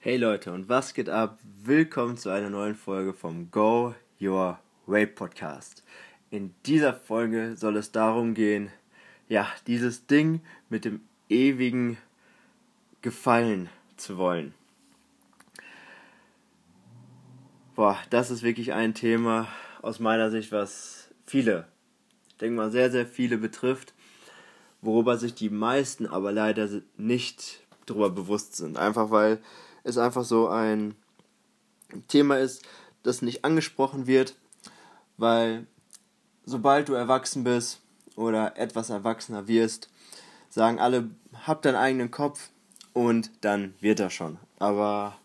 Hey Leute und was geht ab? Willkommen zu einer neuen Folge vom Go Your Way Podcast. In dieser Folge soll es darum gehen, ja, dieses Ding mit dem ewigen Gefallen zu wollen. Boah, das ist wirklich ein Thema aus meiner Sicht, was viele, ich denke mal sehr, sehr viele betrifft, worüber sich die meisten aber leider nicht darüber bewusst sind. Einfach weil es einfach so ein Thema ist, das nicht angesprochen wird, weil sobald du erwachsen bist oder etwas erwachsener wirst, sagen alle, hab deinen eigenen Kopf und dann wird er schon. Aber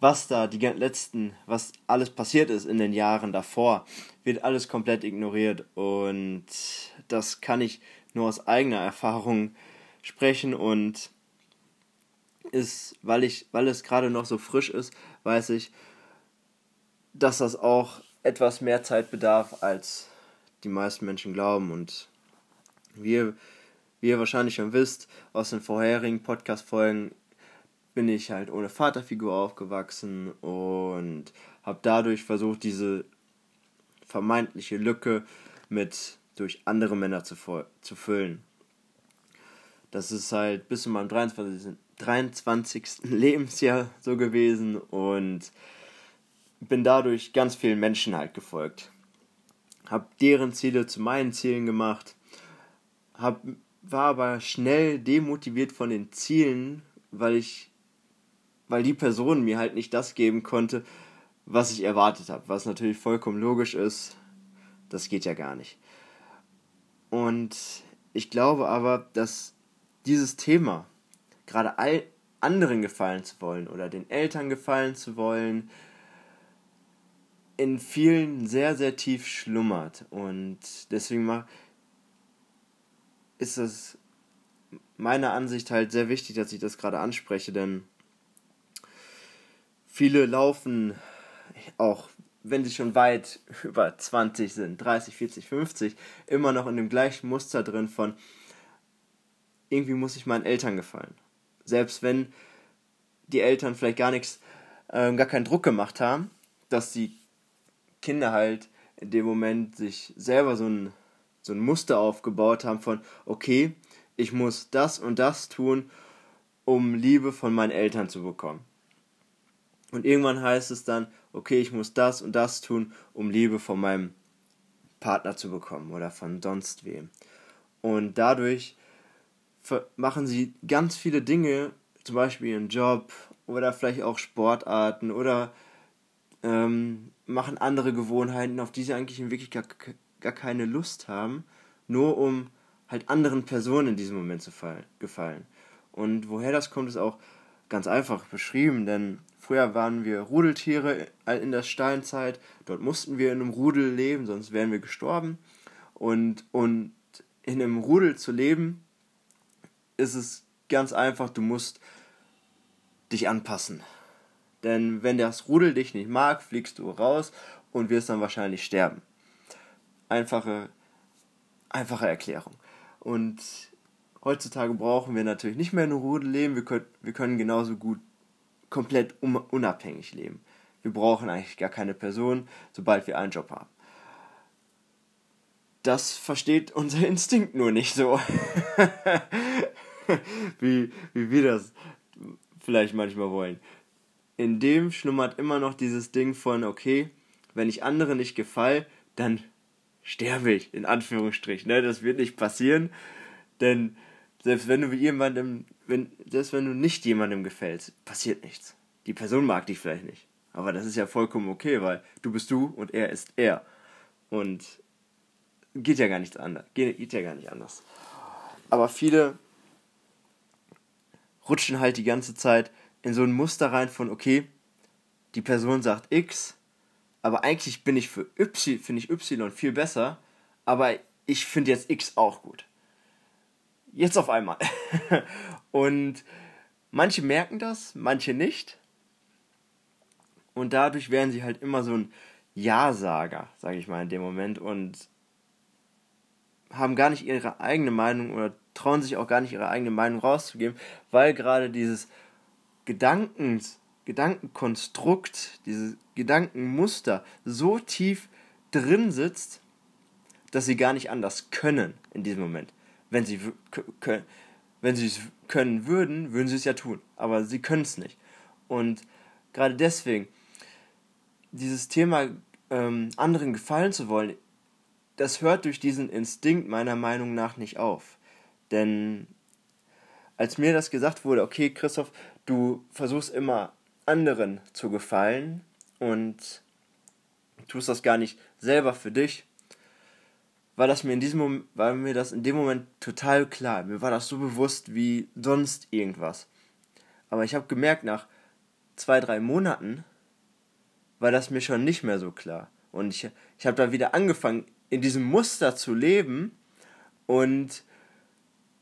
was da die letzten, was alles passiert ist in den Jahren davor, wird alles komplett ignoriert und das kann ich nur aus eigener Erfahrung sprechen und ist, weil ich, weil es gerade noch so frisch ist, weiß ich, dass das auch etwas mehr Zeit bedarf, als die meisten Menschen glauben. Und wie ihr, wie ihr wahrscheinlich schon wisst, aus den vorherigen Podcast-Folgen bin ich halt ohne Vaterfigur aufgewachsen und habe dadurch versucht, diese vermeintliche Lücke mit durch andere Männer zu, zu füllen. Das ist halt bis zu meinem 23. 23. Lebensjahr so gewesen und bin dadurch ganz vielen Menschen halt gefolgt. Hab deren Ziele zu meinen Zielen gemacht, hab, war aber schnell demotiviert von den Zielen, weil ich, weil die Person mir halt nicht das geben konnte, was ich erwartet habe, was natürlich vollkommen logisch ist. Das geht ja gar nicht. Und ich glaube aber, dass dieses Thema gerade all anderen gefallen zu wollen oder den Eltern gefallen zu wollen, in vielen sehr, sehr tief schlummert. Und deswegen ist es meiner Ansicht halt sehr wichtig, dass ich das gerade anspreche, denn viele laufen auch wenn sie schon weit über 20 sind, 30, 40, 50, immer noch in dem gleichen Muster drin von irgendwie muss ich meinen Eltern gefallen selbst wenn die Eltern vielleicht gar nichts, äh, gar keinen Druck gemacht haben, dass die Kinder halt in dem Moment sich selber so ein, so ein Muster aufgebaut haben von, okay, ich muss das und das tun, um Liebe von meinen Eltern zu bekommen. Und irgendwann heißt es dann, okay, ich muss das und das tun, um Liebe von meinem Partner zu bekommen oder von sonst wem. Und dadurch machen sie ganz viele Dinge, zum Beispiel ihren Job oder vielleicht auch Sportarten oder ähm, machen andere Gewohnheiten, auf die sie eigentlich in wirklich gar, gar keine Lust haben, nur um halt anderen Personen in diesem Moment zu fall, gefallen. Und woher das kommt, ist auch ganz einfach beschrieben, denn früher waren wir Rudeltiere in der Steinzeit, dort mussten wir in einem Rudel leben, sonst wären wir gestorben. Und, und in einem Rudel zu leben, ist es ganz einfach, du musst dich anpassen. Denn wenn das Rudel dich nicht mag, fliegst du raus und wirst dann wahrscheinlich sterben. Einfache, einfache Erklärung. Und heutzutage brauchen wir natürlich nicht mehr einem Rudel leben, wir können, wir können genauso gut komplett unabhängig leben. Wir brauchen eigentlich gar keine Person, sobald wir einen Job haben. Das versteht unser Instinkt nur nicht so. wie, wie wir das vielleicht manchmal wollen. In dem schlummert immer noch dieses Ding von, okay, wenn ich anderen nicht gefall, dann sterbe ich, in Anführungsstrichen. Ne? Das wird nicht passieren, denn selbst wenn du jemandem, wenn, selbst wenn du nicht jemandem gefällst, passiert nichts. Die Person mag dich vielleicht nicht. Aber das ist ja vollkommen okay, weil du bist du und er ist er. Und geht ja gar nichts anders. Geht, geht ja gar nicht anders. Aber viele rutschen halt die ganze Zeit in so ein Muster rein von, okay, die Person sagt X, aber eigentlich bin ich für Y, finde ich Y viel besser, aber ich finde jetzt X auch gut. Jetzt auf einmal. und manche merken das, manche nicht. Und dadurch werden sie halt immer so ein Ja-Sager, sage ich mal in dem Moment, und haben gar nicht ihre eigene Meinung oder trauen sich auch gar nicht ihre eigene Meinung rauszugeben, weil gerade dieses Gedankens, Gedankenkonstrukt, dieses Gedankenmuster so tief drin sitzt, dass sie gar nicht anders können in diesem Moment. Wenn sie wenn sie es können würden, würden sie es ja tun. Aber sie können es nicht. Und gerade deswegen, dieses Thema ähm, anderen gefallen zu wollen, das hört durch diesen Instinkt meiner Meinung nach nicht auf. Denn als mir das gesagt wurde, okay, Christoph, du versuchst immer anderen zu gefallen und tust das gar nicht selber für dich, war das mir in diesem Moment, war mir das in dem Moment total klar. Mir war das so bewusst wie sonst irgendwas. Aber ich habe gemerkt, nach zwei, drei Monaten war das mir schon nicht mehr so klar. Und ich, ich habe da wieder angefangen, in diesem Muster zu leben. Und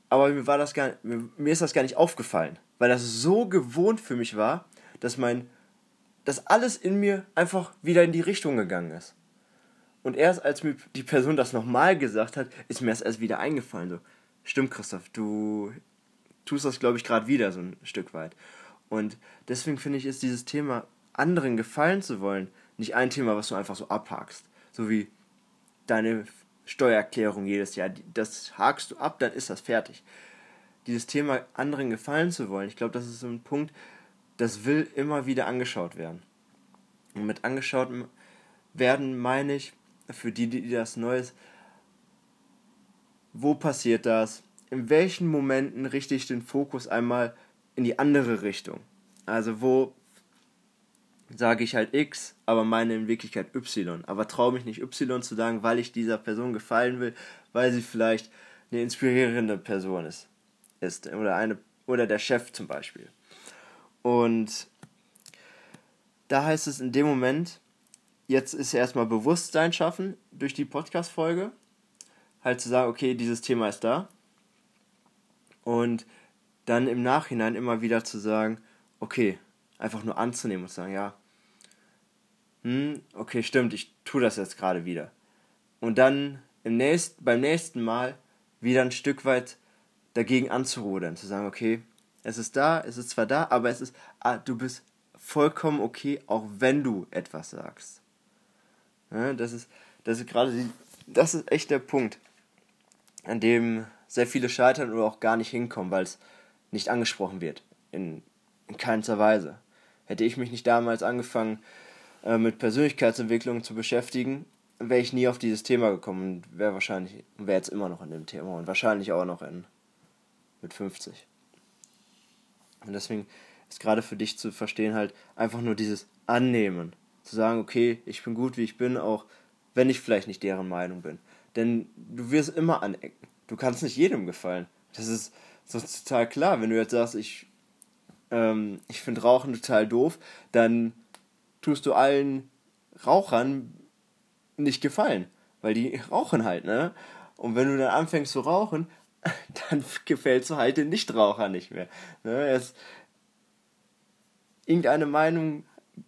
aber mir war das gar mir, mir ist das gar nicht aufgefallen, weil das so gewohnt für mich war, dass mein dass alles in mir einfach wieder in die Richtung gegangen ist. Und erst als mir die Person das nochmal gesagt hat, ist mir das erst wieder eingefallen. So, stimmt, Christoph, du tust das, glaube ich, gerade wieder so ein Stück weit. Und deswegen finde ich, ist dieses Thema, anderen gefallen zu wollen, nicht ein Thema, was du einfach so abhakst. So wie deine Steuererklärung jedes Jahr. Das hakst du ab, dann ist das fertig. Dieses Thema, anderen gefallen zu wollen, ich glaube, das ist so ein Punkt, das will immer wieder angeschaut werden. Und mit angeschaut werden meine ich, für die, die das Neues, wo passiert das? In welchen Momenten richte ich den Fokus einmal in die andere Richtung? Also wo sage ich halt X, aber meine in Wirklichkeit Y. Aber traue mich nicht Y zu sagen, weil ich dieser Person gefallen will, weil sie vielleicht eine inspirierende Person ist. ist oder, eine, oder der Chef zum Beispiel. Und da heißt es in dem Moment, jetzt ist erstmal Bewusstsein schaffen durch die Podcast-Folge. Halt zu sagen, okay, dieses Thema ist da. Und dann im Nachhinein immer wieder zu sagen, okay, einfach nur anzunehmen und zu sagen, ja, hm, okay, stimmt, ich tue das jetzt gerade wieder. Und dann im nächsten, beim nächsten Mal wieder ein Stück weit dagegen anzurudern, zu sagen, okay, es ist da, es ist zwar da, aber es ist, ah, du bist vollkommen okay, auch wenn du etwas sagst. Ja, das ist, das ist gerade, das ist echt der Punkt, an dem sehr viele scheitern oder auch gar nicht hinkommen, weil es nicht angesprochen wird. In, in keinster Weise. Hätte ich mich nicht damals angefangen, äh, mit Persönlichkeitsentwicklung zu beschäftigen, wäre ich nie auf dieses Thema gekommen und wäre wahrscheinlich, wäre jetzt immer noch an dem Thema und wahrscheinlich auch noch in, mit 50. Und deswegen ist gerade für dich zu verstehen halt einfach nur dieses Annehmen zu sagen, okay, ich bin gut, wie ich bin, auch wenn ich vielleicht nicht deren Meinung bin. Denn du wirst immer anecken. Du kannst nicht jedem gefallen. Das ist so total klar. Wenn du jetzt sagst, ich, ähm, ich finde Rauchen total doof, dann tust du allen Rauchern nicht gefallen. Weil die rauchen halt, ne? Und wenn du dann anfängst zu rauchen, dann gefällst du halt den Nichtraucher nicht mehr. Ne? Es, irgendeine Meinung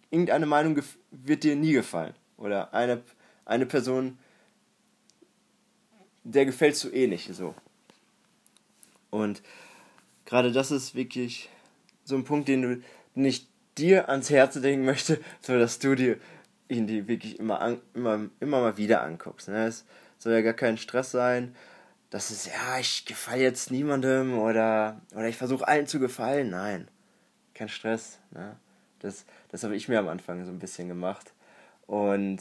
irgendeine Meinung wird dir nie gefallen. Oder eine, eine Person, der gefällst du eh nicht so. Und gerade das ist wirklich so ein Punkt, den du nicht dir ans Herz legen möchte, sondern dass du dir ihn die wirklich immer, an, immer, immer mal wieder anguckst. Ne? Es soll ja gar kein Stress sein. Das ist, ja, ich gefalle jetzt niemandem oder, oder ich versuche allen zu gefallen. Nein, kein Stress. Ne? Das, das habe ich mir am Anfang so ein bisschen gemacht. Und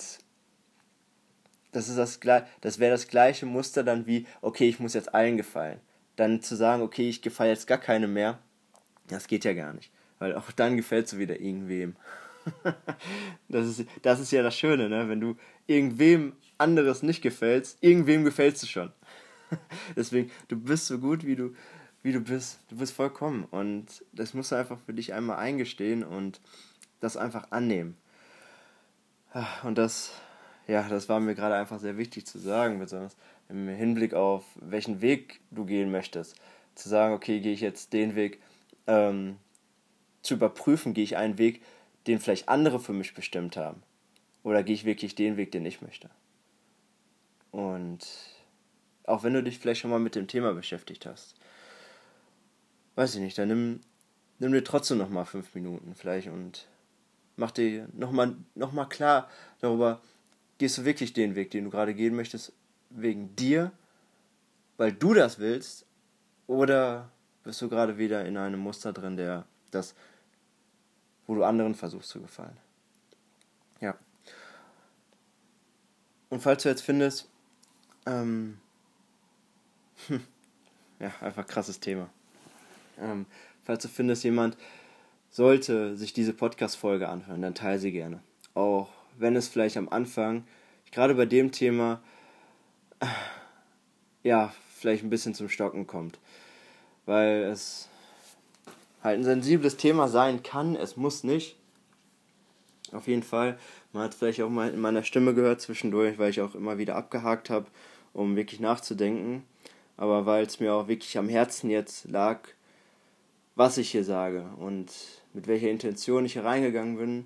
das das das wäre das gleiche Muster dann wie, okay, ich muss jetzt allen gefallen. Dann zu sagen, okay, ich gefalle jetzt gar keine mehr, das geht ja gar nicht. Weil auch dann gefällt du wieder irgendwem. das, ist, das ist ja das Schöne, ne? Wenn du irgendwem anderes nicht gefällst, irgendwem gefällst du schon. Deswegen, du bist so gut, wie du, wie du bist. Du bist vollkommen. Und das musst du einfach für dich einmal eingestehen und das einfach annehmen. Und das, ja, das war mir gerade einfach sehr wichtig zu sagen, besonders im Hinblick auf welchen Weg du gehen möchtest. Zu sagen, okay, gehe ich jetzt den Weg, ähm, zu überprüfen, gehe ich einen Weg, den vielleicht andere für mich bestimmt haben. Oder gehe ich wirklich den Weg, den ich möchte. Und auch wenn du dich vielleicht schon mal mit dem Thema beschäftigt hast, weiß ich nicht, dann nimm nimm dir trotzdem nochmal fünf Minuten vielleicht und mach dir nochmal noch mal klar darüber, gehst du wirklich den Weg, den du gerade gehen möchtest, wegen dir, weil du das willst, oder bist du gerade wieder in einem Muster drin, der das, wo du anderen versuchst zu gefallen. Ja. Und falls du jetzt findest, ähm, ja, einfach krasses Thema. Ähm, falls du findest, jemand sollte sich diese Podcast-Folge anhören, dann teile sie gerne. Auch wenn es vielleicht am Anfang, gerade bei dem Thema, ja, vielleicht ein bisschen zum Stocken kommt. Weil es halt ein sensibles Thema sein kann, es muss nicht. Auf jeden Fall. Man hat vielleicht auch mal in meiner Stimme gehört zwischendurch, weil ich auch immer wieder abgehakt habe, um wirklich nachzudenken. Aber weil es mir auch wirklich am Herzen jetzt lag, was ich hier sage und mit welcher Intention ich hier reingegangen bin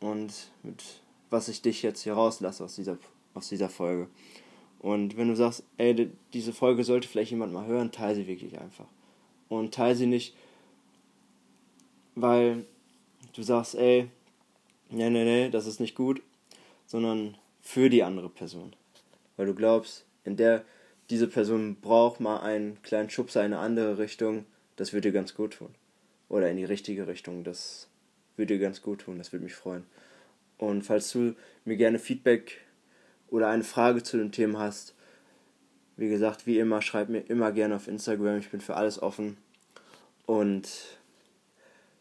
und mit was ich dich jetzt hier rauslasse aus dieser, aus dieser Folge. Und wenn du sagst, ey, diese Folge sollte vielleicht jemand mal hören, teile sie wirklich einfach. Und teile sie nicht, weil du sagst, ey, nee, nee, nee, das ist nicht gut, sondern für die andere Person. Weil du glaubst, in der diese Person braucht mal einen kleinen Schubser in eine andere Richtung, das würde dir ganz gut tun. Oder in die richtige Richtung, das würde dir ganz gut tun, das würde mich freuen. Und falls du mir gerne Feedback oder eine Frage zu dem Thema hast, wie gesagt, wie immer, schreib mir immer gerne auf Instagram, ich bin für alles offen. Und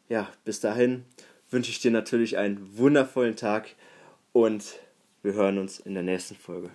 ja, bis dahin wünsche ich dir natürlich einen wundervollen Tag und wir hören uns in der nächsten Folge.